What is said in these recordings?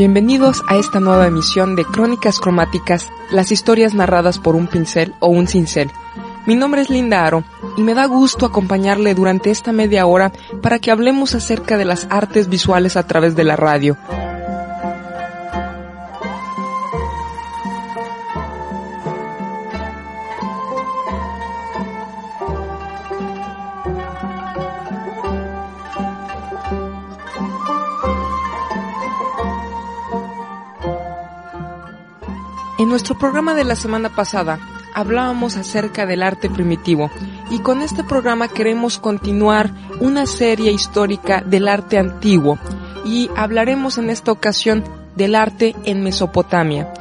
Bienvenidos a esta nueva emisión de Crónicas Cromáticas, las historias narradas por un pincel o un cincel. Mi nombre es Linda Aro y me da gusto acompañarle durante esta media hora para que hablemos acerca de las artes visuales a través de la radio. Nuestro programa de la semana pasada hablábamos acerca del arte primitivo y con este programa queremos continuar una serie histórica del arte antiguo y hablaremos en esta ocasión del arte en Mesopotamia.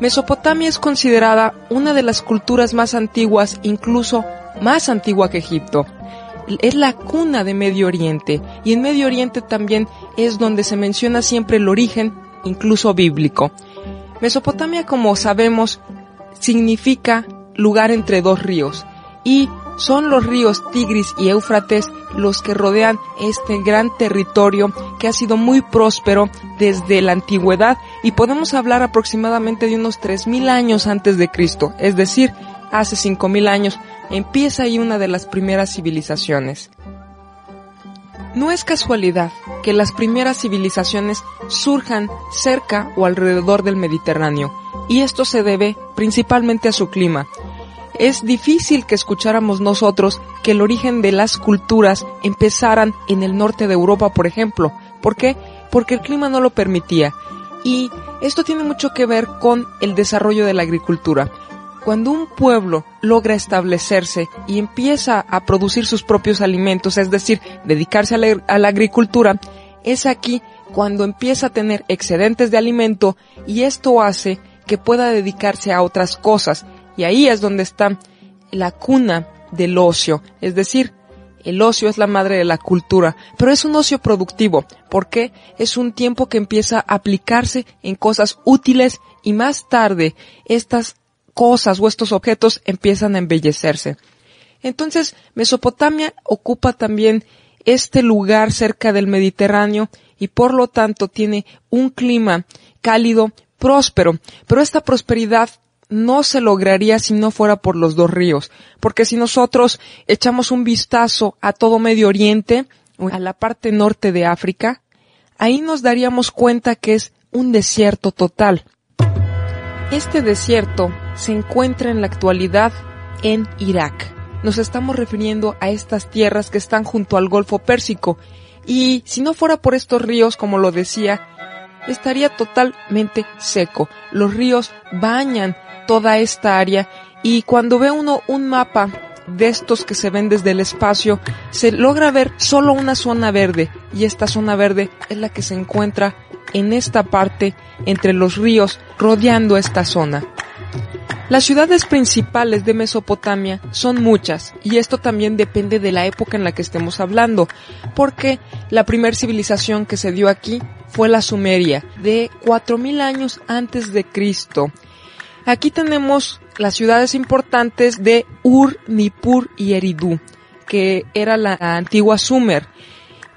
Mesopotamia es considerada una de las culturas más antiguas, incluso más antigua que Egipto. Es la cuna de Medio Oriente y en Medio Oriente también es donde se menciona siempre el origen, incluso bíblico. Mesopotamia, como sabemos, significa lugar entre dos ríos y son los ríos Tigris y Éufrates los que rodean este gran territorio que ha sido muy próspero desde la antigüedad y podemos hablar aproximadamente de unos 3000 años antes de Cristo, es decir, hace 5000 años empieza ahí una de las primeras civilizaciones. No es casualidad que las primeras civilizaciones surjan cerca o alrededor del Mediterráneo, y esto se debe principalmente a su clima. Es difícil que escucháramos nosotros que el origen de las culturas empezaran en el norte de Europa, por ejemplo. ¿Por qué? Porque el clima no lo permitía. Y esto tiene mucho que ver con el desarrollo de la agricultura. Cuando un pueblo logra establecerse y empieza a producir sus propios alimentos, es decir, dedicarse a la, agricultura, es aquí cuando empieza a tener excedentes de alimento y esto hace que pueda dedicarse a otras cosas. Y ahí es donde está la cuna del ocio, es decir, el ocio es la madre de la cultura, pero es un ocio productivo, porque es un tiempo que empieza a aplicarse en cosas útiles y más tarde estas cosas o estos objetos empiezan a embellecerse. Entonces, Mesopotamia ocupa también este lugar cerca del Mediterráneo y por lo tanto tiene un clima cálido, próspero, pero esta prosperidad no se lograría si no fuera por los dos ríos, porque si nosotros echamos un vistazo a todo Medio Oriente, a la parte norte de África, ahí nos daríamos cuenta que es un desierto total. Este desierto se encuentra en la actualidad en Irak. Nos estamos refiriendo a estas tierras que están junto al Golfo Pérsico y si no fuera por estos ríos, como lo decía, estaría totalmente seco. Los ríos bañan toda esta área y cuando ve uno un mapa de estos que se ven desde el espacio, se logra ver solo una zona verde y esta zona verde es la que se encuentra en esta parte entre los ríos rodeando esta zona. Las ciudades principales de Mesopotamia son muchas y esto también depende de la época en la que estemos hablando, porque la primera civilización que se dio aquí fue la Sumeria, de 4000 años antes de Cristo. Aquí tenemos las ciudades importantes de Ur, Nippur y Eridu, que era la antigua Sumer.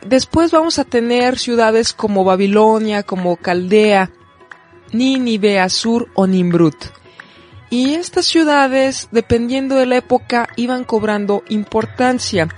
Después vamos a tener ciudades como Babilonia, como Caldea, Nínive, Asur o Nimrut. Y estas ciudades, dependiendo de la época, iban cobrando importancia.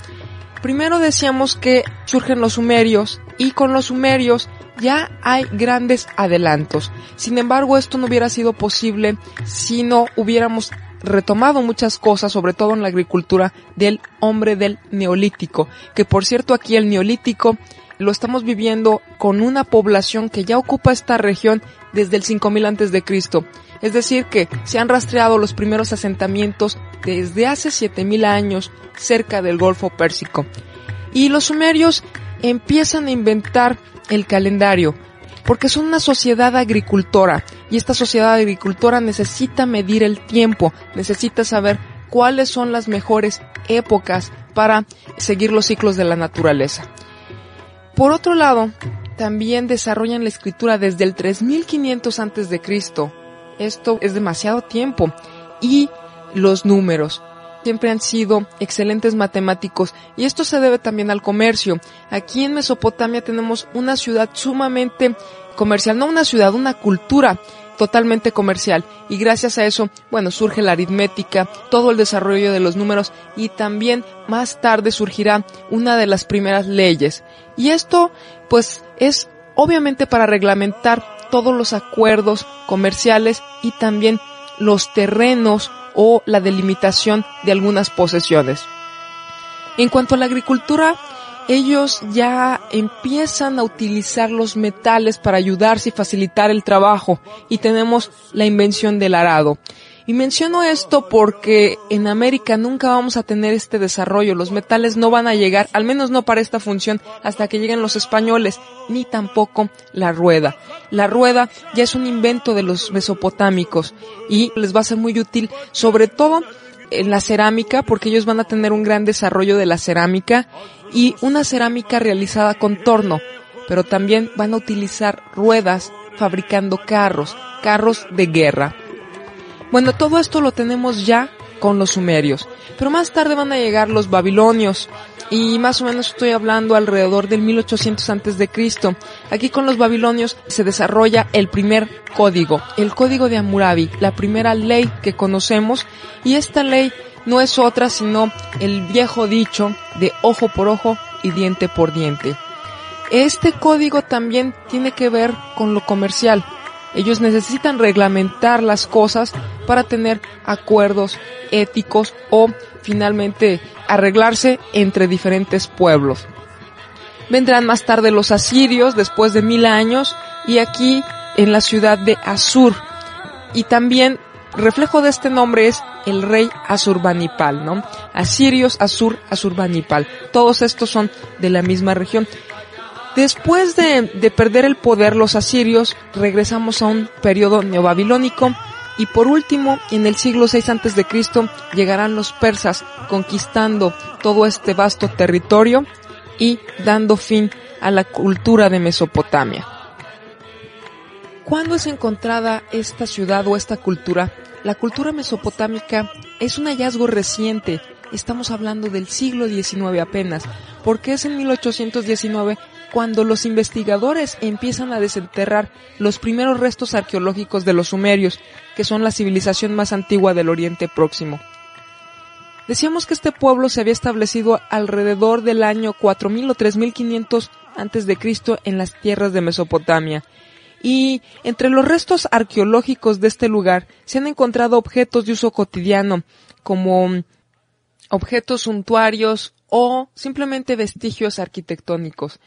Primero decíamos que surgen los sumerios y con los sumerios ya hay grandes adelantos. Sin embargo, esto no hubiera sido posible si no hubiéramos retomado muchas cosas, sobre todo en la agricultura, del hombre del neolítico. Que por cierto aquí el neolítico lo estamos viviendo con una población que ya ocupa esta región desde el 5000 antes de Cristo. Es decir, que se han rastreado los primeros asentamientos desde hace 7000 años cerca del Golfo Pérsico. Y los sumerios empiezan a inventar el calendario, porque son una sociedad agricultora y esta sociedad agricultora necesita medir el tiempo, necesita saber cuáles son las mejores épocas para seguir los ciclos de la naturaleza. Por otro lado, también desarrollan la escritura desde el 3500 antes de Cristo. Esto es demasiado tiempo y los números siempre han sido excelentes matemáticos y esto se debe también al comercio. Aquí en Mesopotamia tenemos una ciudad sumamente comercial, no una ciudad, una cultura totalmente comercial y gracias a eso, bueno, surge la aritmética, todo el desarrollo de los números y también más tarde surgirá una de las primeras leyes. Y esto pues es obviamente para reglamentar todos los acuerdos comerciales y también los terrenos o la delimitación de algunas posesiones. En cuanto a la agricultura, ellos ya empiezan a utilizar los metales para ayudarse y facilitar el trabajo y tenemos la invención del arado. Y menciono esto porque en América nunca vamos a tener este desarrollo, los metales no van a llegar, al menos no para esta función, hasta que lleguen los españoles, ni tampoco la rueda. La rueda ya es un invento de los mesopotámicos y les va a ser muy útil, sobre todo en la cerámica, porque ellos van a tener un gran desarrollo de la cerámica y una cerámica realizada con torno, pero también van a utilizar ruedas fabricando carros, carros de guerra. Bueno, todo esto lo tenemos ya con los sumerios, pero más tarde van a llegar los babilonios y más o menos estoy hablando alrededor del 1800 antes de Cristo. Aquí con los babilonios se desarrolla el primer código, el código de Hammurabi, la primera ley que conocemos y esta ley no es otra sino el viejo dicho de ojo por ojo y diente por diente. Este código también tiene que ver con lo comercial. Ellos necesitan reglamentar las cosas para tener acuerdos éticos o finalmente arreglarse entre diferentes pueblos. Vendrán más tarde los asirios después de mil años y aquí en la ciudad de Asur. Y también reflejo de este nombre es el rey Asurbanipal, ¿no? Asirios, Asur, Asurbanipal. Todos estos son de la misma región. Después de, de perder el poder los asirios, regresamos a un periodo neobabilónico y por último, en el siglo VI antes de Cristo llegarán los persas conquistando todo este vasto territorio y dando fin a la cultura de Mesopotamia. ¿Cuándo es encontrada esta ciudad o esta cultura? La cultura mesopotámica es un hallazgo reciente. Estamos hablando del siglo XIX apenas, porque es en 1819 cuando los investigadores empiezan a desenterrar los primeros restos arqueológicos de los sumerios, que son la civilización más antigua del Oriente Próximo. Decíamos que este pueblo se había establecido alrededor del año 4000 o 3500 antes de Cristo en las tierras de Mesopotamia y entre los restos arqueológicos de este lugar se han encontrado objetos de uso cotidiano, como objetos suntuarios o simplemente vestigios arquitectónicos.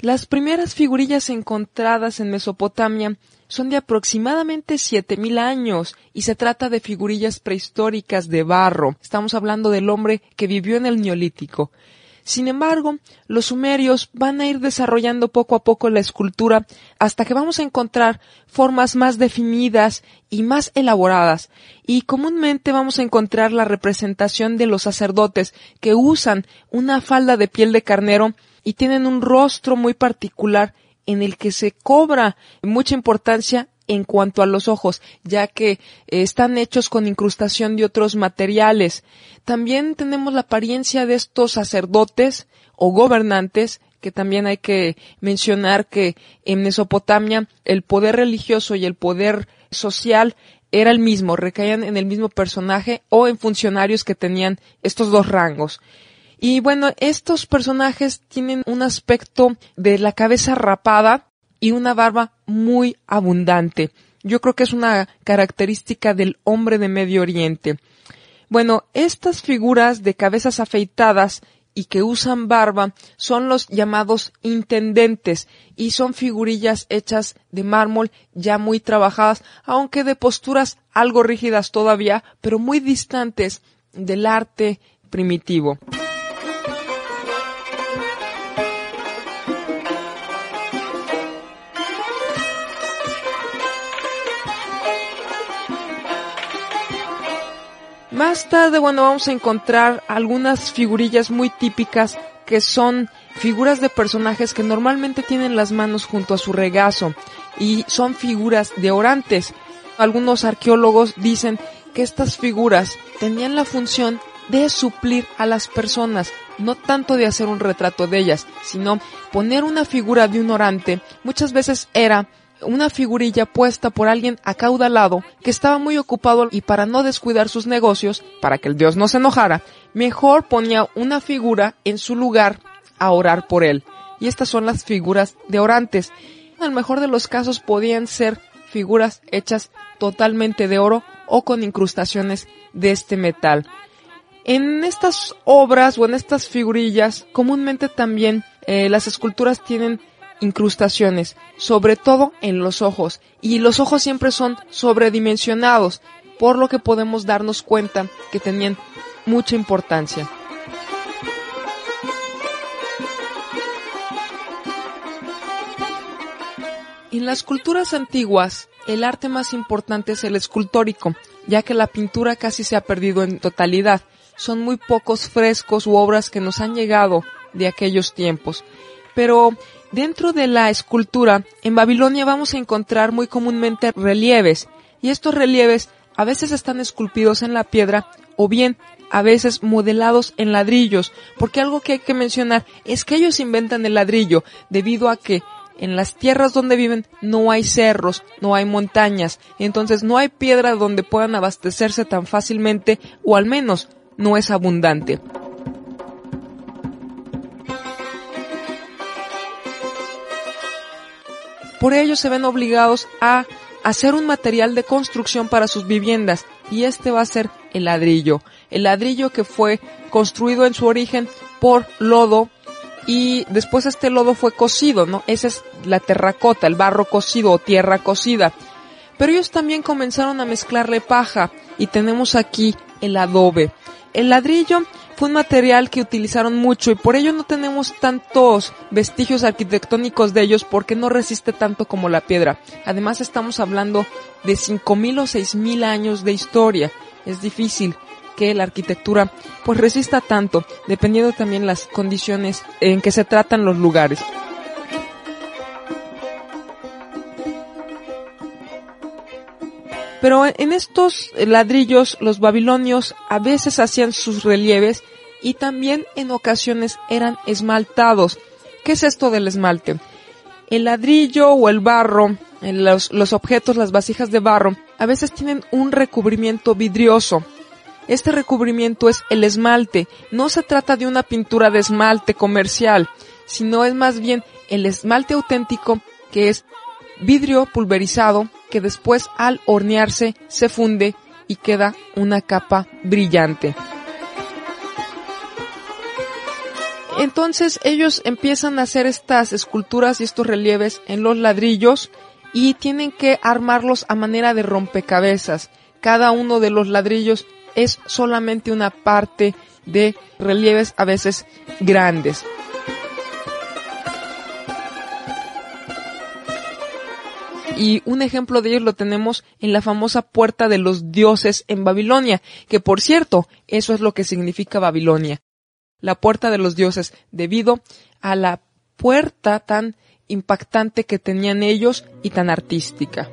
Las primeras figurillas encontradas en Mesopotamia son de aproximadamente 7000 años y se trata de figurillas prehistóricas de barro. Estamos hablando del hombre que vivió en el Neolítico. Sin embargo, los sumerios van a ir desarrollando poco a poco la escultura hasta que vamos a encontrar formas más definidas y más elaboradas. Y comúnmente vamos a encontrar la representación de los sacerdotes que usan una falda de piel de carnero y tienen un rostro muy particular en el que se cobra mucha importancia en cuanto a los ojos, ya que eh, están hechos con incrustación de otros materiales. También tenemos la apariencia de estos sacerdotes o gobernantes que también hay que mencionar que en Mesopotamia el poder religioso y el poder social era el mismo, recaían en el mismo personaje o en funcionarios que tenían estos dos rangos. Y bueno, estos personajes tienen un aspecto de la cabeza rapada, y una barba muy abundante. Yo creo que es una característica del hombre de Medio Oriente. Bueno, estas figuras de cabezas afeitadas y que usan barba son los llamados intendentes y son figurillas hechas de mármol ya muy trabajadas, aunque de posturas algo rígidas todavía, pero muy distantes del arte primitivo. Más tarde, bueno, vamos a encontrar algunas figurillas muy típicas que son figuras de personajes que normalmente tienen las manos junto a su regazo y son figuras de orantes. Algunos arqueólogos dicen que estas figuras tenían la función de suplir a las personas, no tanto de hacer un retrato de ellas, sino poner una figura de un orante muchas veces era una figurilla puesta por alguien acaudalado que estaba muy ocupado y para no descuidar sus negocios, para que el dios no se enojara, mejor ponía una figura en su lugar a orar por él. Y estas son las figuras de orantes. En el mejor de los casos podían ser figuras hechas totalmente de oro o con incrustaciones de este metal. En estas obras o en estas figurillas, comúnmente también eh, las esculturas tienen incrustaciones, sobre todo en los ojos, y los ojos siempre son sobredimensionados, por lo que podemos darnos cuenta que tenían mucha importancia. En las culturas antiguas, el arte más importante es el escultórico, ya que la pintura casi se ha perdido en totalidad. Son muy pocos frescos u obras que nos han llegado de aquellos tiempos. Pero Dentro de la escultura, en Babilonia vamos a encontrar muy comúnmente relieves, y estos relieves a veces están esculpidos en la piedra o bien a veces modelados en ladrillos, porque algo que hay que mencionar es que ellos inventan el ladrillo debido a que en las tierras donde viven no hay cerros, no hay montañas, entonces no hay piedra donde puedan abastecerse tan fácilmente o al menos no es abundante. Por ello se ven obligados a hacer un material de construcción para sus viviendas y este va a ser el ladrillo. El ladrillo que fue construido en su origen por lodo y después este lodo fue cocido, ¿no? Esa es la terracota, el barro cocido o tierra cocida. Pero ellos también comenzaron a mezclarle paja y tenemos aquí el adobe. El ladrillo fue un material que utilizaron mucho y por ello no tenemos tantos vestigios arquitectónicos de ellos porque no resiste tanto como la piedra. Además estamos hablando de 5.000 o 6.000 años de historia. Es difícil que la arquitectura pues resista tanto, dependiendo también las condiciones en que se tratan los lugares. Pero en estos ladrillos los babilonios a veces hacían sus relieves y también en ocasiones eran esmaltados. ¿Qué es esto del esmalte? El ladrillo o el barro, los, los objetos, las vasijas de barro, a veces tienen un recubrimiento vidrioso. Este recubrimiento es el esmalte. No se trata de una pintura de esmalte comercial, sino es más bien el esmalte auténtico que es vidrio pulverizado que después al hornearse se funde y queda una capa brillante. Entonces ellos empiezan a hacer estas esculturas y estos relieves en los ladrillos y tienen que armarlos a manera de rompecabezas. Cada uno de los ladrillos es solamente una parte de relieves a veces grandes. Y un ejemplo de ellos lo tenemos en la famosa puerta de los dioses en Babilonia, que por cierto, eso es lo que significa Babilonia, la puerta de los dioses, debido a la puerta tan impactante que tenían ellos y tan artística.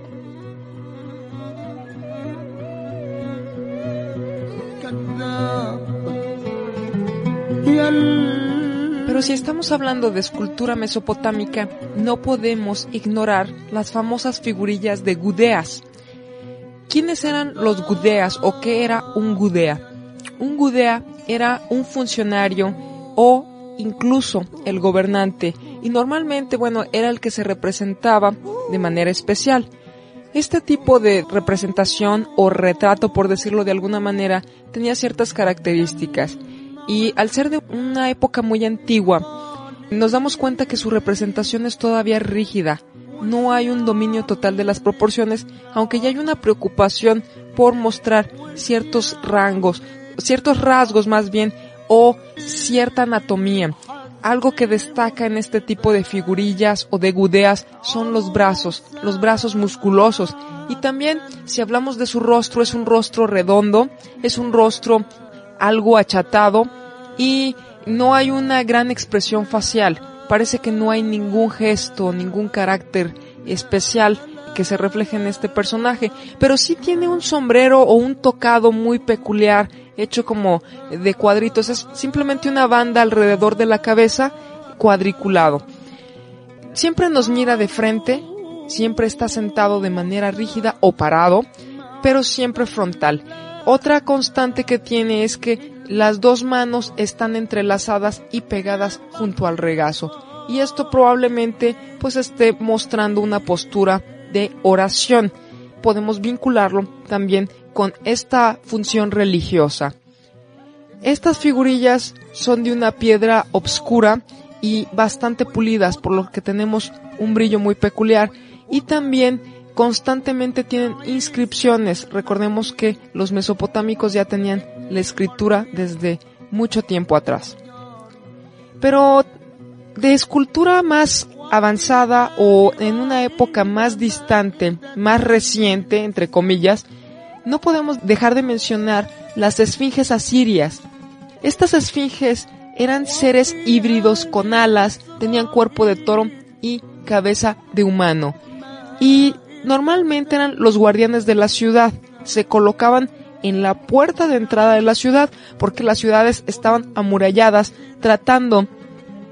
Pero si estamos hablando de escultura mesopotámica, no podemos ignorar las famosas figurillas de gudeas. ¿Quiénes eran los gudeas o qué era un gudea? Un gudea era un funcionario o incluso el gobernante y normalmente, bueno, era el que se representaba de manera especial. Este tipo de representación o retrato, por decirlo de alguna manera, tenía ciertas características Y al ser de una época muy antigua, nos damos cuenta que su representación es todavía rígida. No hay un dominio total de las proporciones, aunque ya hay una preocupación por mostrar ciertos rangos, ciertos rasgos más bien, o cierta anatomía. Algo que destaca en este tipo de figurillas o de gudeas son los brazos, los brazos musculosos. Y también, si hablamos de su rostro, es un rostro redondo, es un rostro algo achatado y no hay una gran expresión facial. Parece que no hay ningún gesto, ningún carácter especial que se refleje en este personaje, pero sí tiene un sombrero o un tocado muy peculiar, hecho como de cuadritos. Es simplemente una banda alrededor de la cabeza, cuadriculado. Siempre nos mira de frente, siempre está sentado de manera rígida o parado, pero siempre frontal. Otra constante que tiene es que las dos manos están entrelazadas y pegadas junto al regazo. Y esto probablemente pues esté mostrando una postura de oración. Podemos vincularlo también con esta función religiosa. Estas figurillas son de una piedra obscura y bastante pulidas, por lo que tenemos un brillo muy peculiar y también constantemente tienen inscripciones. Recordemos que los mesopotámicos ya tenían la escritura desde mucho tiempo atrás. Pero de escultura más avanzada o en una época más distante, más reciente, entre comillas, no podemos dejar de mencionar las esfinges asirias. Estas esfinges eran seres híbridos con alas, tenían cuerpo de toro y cabeza de humano. Y normalmente eran los guardianes de la ciudad. Se colocaban en la puerta de entrada de la ciudad porque las ciudades estaban amuralladas tratando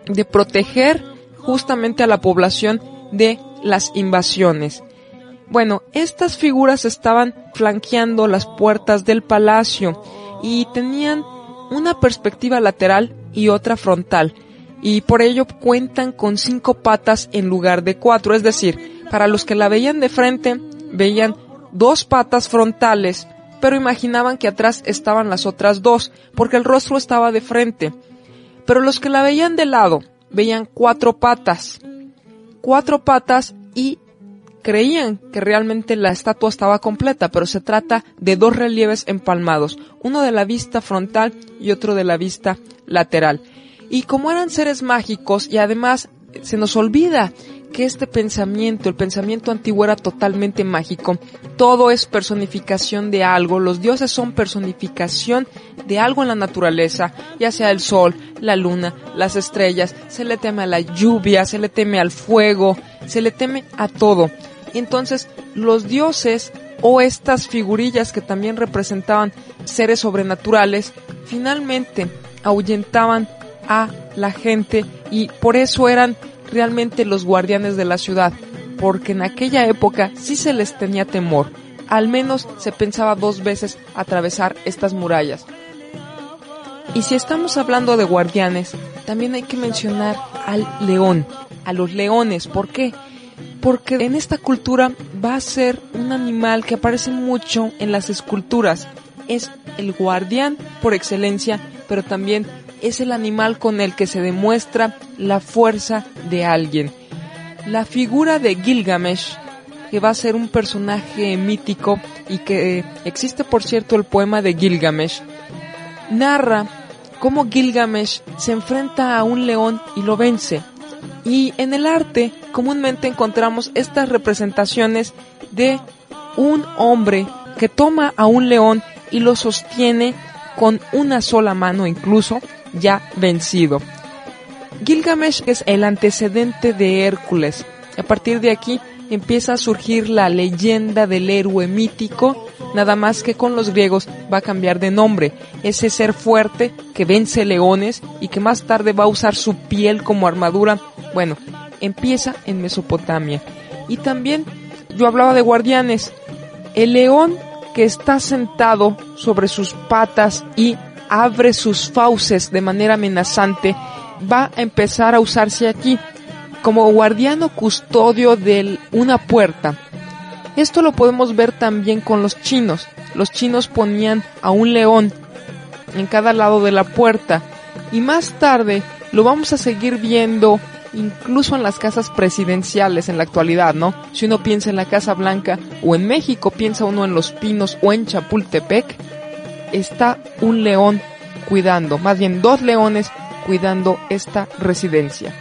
de proteger justamente a la población de las invasiones. Bueno, estas figuras estaban flanqueando las puertas del palacio y tenían una perspectiva lateral y otra frontal, y por ello cuentan con cinco patas en lugar de cuatro, es decir, para los que la veían de frente, veían dos patas frontales, pero imaginaban que atrás estaban las otras dos, porque el rostro estaba de frente. Pero los que la veían de lado, veían cuatro patas. Cuatro patas y creían que realmente la estatua estaba completa, pero se trata de dos relieves empalmados, uno de la vista frontal y otro de la vista lateral. Y como eran seres mágicos y además se nos olvida que este pensamiento, el pensamiento antiguo era totalmente mágico. Todo es personificación de algo. Los dioses son personificación de algo en la naturaleza, ya sea el sol, la luna, las estrellas. Se le teme a la lluvia, se le teme al fuego, se le teme a todo. Entonces, los dioses o estas figurillas que también representaban seres sobrenaturales, finalmente ahuyentaban a la gente y por eso eran realmente los guardianes de la ciudad, porque en aquella época sí se les tenía temor, al menos se pensaba dos veces atravesar estas murallas. Y si estamos hablando de guardianes, también hay que mencionar al león, a los leones, ¿por qué? Porque en esta cultura va a ser un animal que aparece mucho en las esculturas. Es el guardián por excelencia, pero también es el animal con el que se demuestra la fuerza de alguien. La figura de Gilgamesh, que va a ser un personaje mítico y que eh, existe por cierto el poema de Gilgamesh, narra cómo Gilgamesh se enfrenta a un león y lo vence. Y en el arte comúnmente encontramos estas representaciones de un hombre que toma a un león y lo sostiene con una sola mano incluso ya vencido. Gilgamesh es el antecedente de Hércules. A partir de aquí empieza a surgir la leyenda del héroe mítico, nada más que con los griegos va a cambiar de nombre. Ese ser fuerte que vence leones y que más tarde va a usar su piel como armadura. Bueno, empieza en Mesopotamia. Y también yo hablaba de guardianes. El león que está sentado sobre sus patas y abre sus fauces de manera amenazante, va a empezar a usarse aquí como guardiano custodio de una puerta. Esto lo podemos ver también con los chinos. Los chinos ponían a un león en cada lado de la puerta. Y más tarde lo vamos a seguir viendo incluso en las casas presidenciales en la actualidad, ¿no? Si uno piensa en la Casa Blanca o en México, piensa uno en Los Pinos o en Chapultepec, está un león cuidando, más bien dos leones cuidando esta residencia.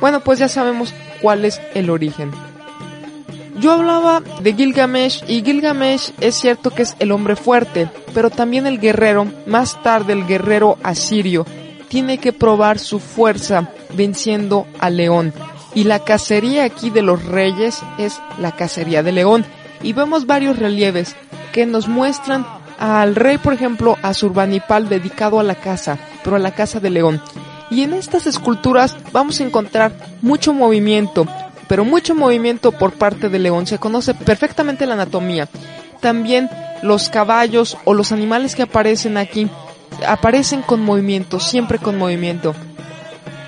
Bueno, pues ya sabemos cuál es el origen. Yo hablaba de Gilgamesh y Gilgamesh es cierto que es el hombre fuerte, pero también el guerrero, más tarde el guerrero asirio, tiene que probar su fuerza venciendo al león. Y la cacería aquí de los reyes es la cacería de león. Y vemos varios relieves que nos muestran al rey, por ejemplo, a Surbanipal dedicado a la caza, pero a la caza de león. Y en estas esculturas vamos a encontrar mucho movimiento, pero mucho movimiento por parte del león. Se conoce perfectamente la anatomía. También los caballos o los animales que aparecen aquí aparecen con movimiento, siempre con movimiento.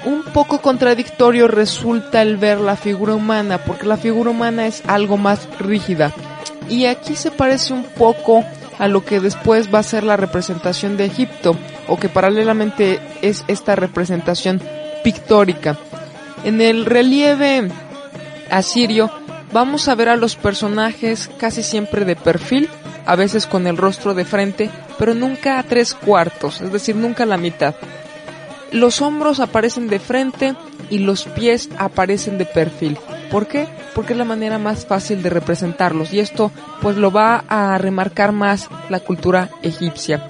Un poco contradictorio resulta el ver la figura humana, porque la figura humana es algo más rígida. Y aquí se parece un poco a lo que después va a ser la representación de Egipto, o que paralelamente es esta representación pictórica. En el relieve asirio vamos a ver a los personajes casi siempre de perfil, a veces con el rostro de frente, pero nunca a tres cuartos, es decir, nunca a la mitad. Los hombros aparecen de frente y los pies aparecen de perfil. ¿Por qué? Porque es la manera más fácil de representarlos y esto pues lo va a remarcar más la cultura egipcia.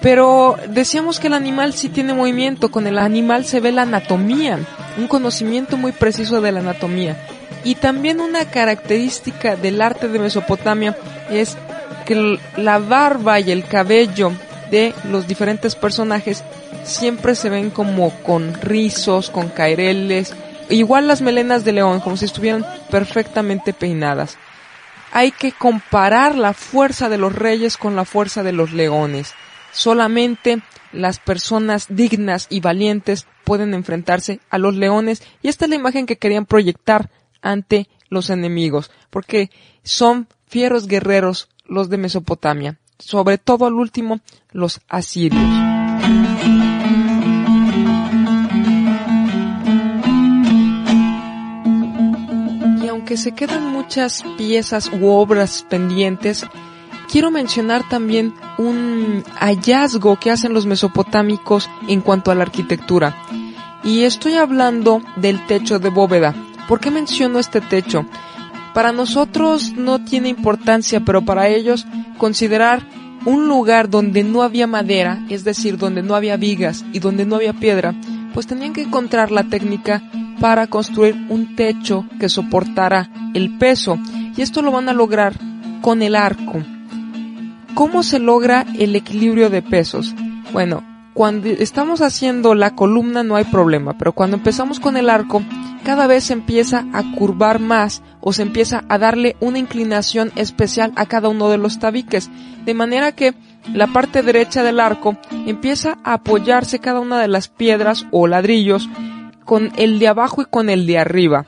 Pero decíamos que el animal sí tiene movimiento, con el animal se ve la anatomía, un conocimiento muy preciso de la anatomía. Y también una característica del arte de Mesopotamia es que la barba y el cabello de los diferentes personajes siempre se ven como con rizos, con caireles, igual las melenas de león, como si estuvieran perfectamente peinadas. Hay que comparar la fuerza de los reyes con la fuerza de los leones. Solamente las personas dignas y valientes pueden enfrentarse a los leones y esta es la imagen que querían proyectar ante los enemigos, porque son fieros guerreros los de Mesopotamia, sobre todo al último, los asirios. Y aunque se quedan muchas piezas u obras pendientes, quiero mencionar también un hallazgo que hacen los mesopotámicos en cuanto a la arquitectura. Y estoy hablando del techo de bóveda. ¿Por qué menciono este techo? Para nosotros no tiene importancia, pero para ellos considerar un lugar donde no había madera, es decir, donde no había vigas y donde no había piedra, pues tenían que encontrar la técnica para construir un techo que soportara el peso. Y esto lo van a lograr con el arco. ¿Cómo se logra el equilibrio de pesos? Bueno, cuando estamos haciendo la columna no hay problema, pero cuando empezamos con el arco, cada vez se empieza a curvar más o se empieza a darle una inclinación especial a cada uno de los tabiques, de manera que la parte derecha del arco empieza a apoyarse cada una de las piedras o ladrillos con el de abajo y con el de arriba.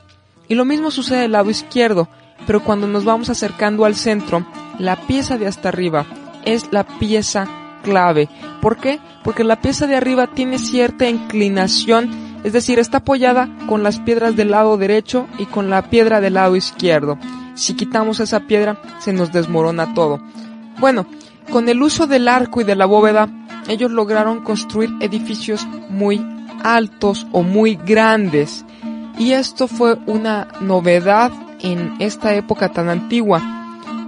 Y lo mismo sucede del lado izquierdo, pero cuando nos vamos acercando al centro, la pieza de hasta arriba es la pieza clave. ¿Por qué? Porque la pieza de arriba tiene cierta inclinación, es decir, está apoyada con las piedras del lado derecho y con la piedra del lado izquierdo. Si quitamos esa piedra, se nos desmorona todo. Bueno, con el uso del arco y de la bóveda, ellos lograron construir edificios muy altos o muy grandes. Y esto fue una novedad en esta época tan antigua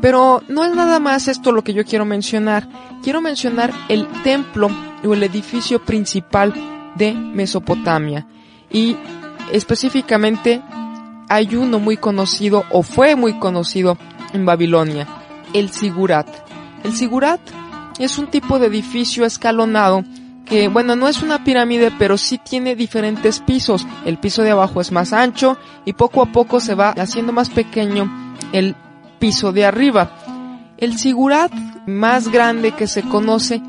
pero no es nada más esto lo que yo quiero mencionar. Quiero mencionar el templo o el edificio principal de Mesopotamia. Y específicamente hay uno muy conocido o fue muy conocido en Babilonia, el Sigurat. El Sigurat es un tipo de edificio escalonado que, bueno, no es una pirámide, pero sí tiene diferentes pisos. El piso de abajo es más ancho y poco a poco se va haciendo más pequeño el piso de arriba. El Sigurat más grande que se conoce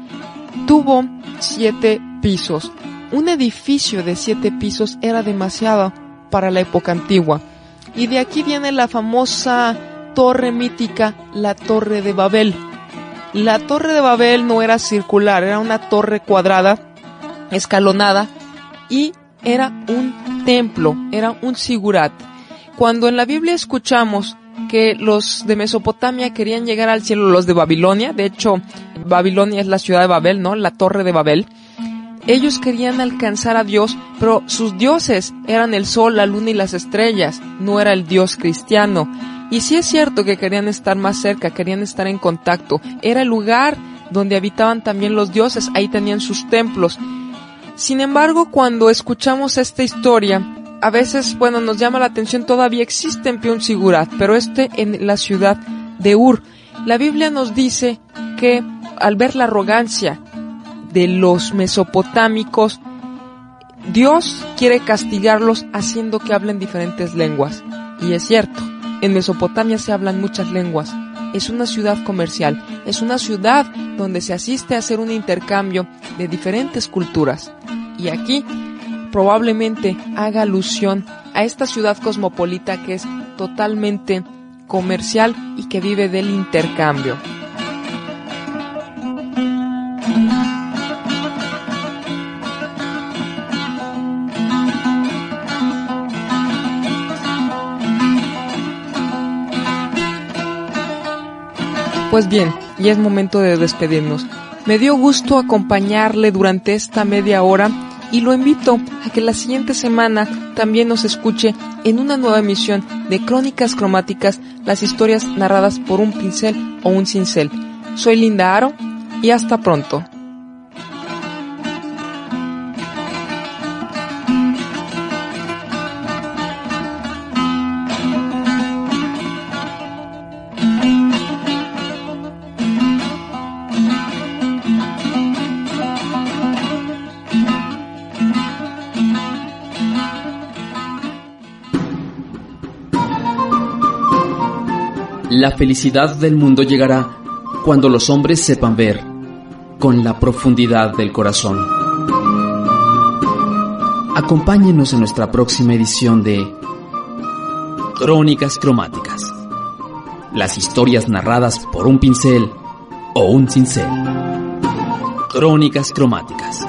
tuvo siete pisos. Un edificio de siete pisos era demasiado para la época antigua. Y de aquí viene la famosa torre mítica, la Torre de Babel. La torre de Babel no era circular, era una torre cuadrada, escalonada, y era un templo, era un sigurat. Cuando en la Biblia escuchamos que los de Mesopotamia querían llegar al cielo, los de Babilonia, de hecho, Babilonia es la ciudad de Babel, ¿no? La torre de Babel. Ellos querían alcanzar a Dios, pero sus dioses eran el sol, la luna y las estrellas, no era el Dios cristiano. Y sí es cierto que querían estar más cerca, querían estar en contacto. Era el lugar donde habitaban también los dioses, ahí tenían sus templos. Sin embargo, cuando escuchamos esta historia, a veces, bueno, nos llama la atención, todavía existe en Piun Sigurat, pero este en la ciudad de Ur. La Biblia nos dice que al ver la arrogancia de los mesopotámicos, Dios quiere castigarlos haciendo que hablen diferentes lenguas. Y es cierto, en Mesopotamia se hablan muchas lenguas. Es una ciudad comercial, es una ciudad donde se asiste a hacer un intercambio de diferentes culturas. Y aquí probablemente haga alusión a esta ciudad cosmopolita que es totalmente comercial y que vive del intercambio. Pues bien, ya es momento de despedirnos. Me dio gusto acompañarle durante esta media hora y lo invito a que la siguiente semana también nos escuche en una nueva emisión de Crónicas Cromáticas, las historias narradas por un pincel o un cincel. Soy Linda Aro y hasta pronto. La felicidad del mundo llegará cuando los hombres sepan ver con la profundidad del corazón. Acompáñenos en nuestra próxima edición de Crónicas Cromáticas. Las historias narradas por un pincel o un cincel. Crónicas Cromáticas.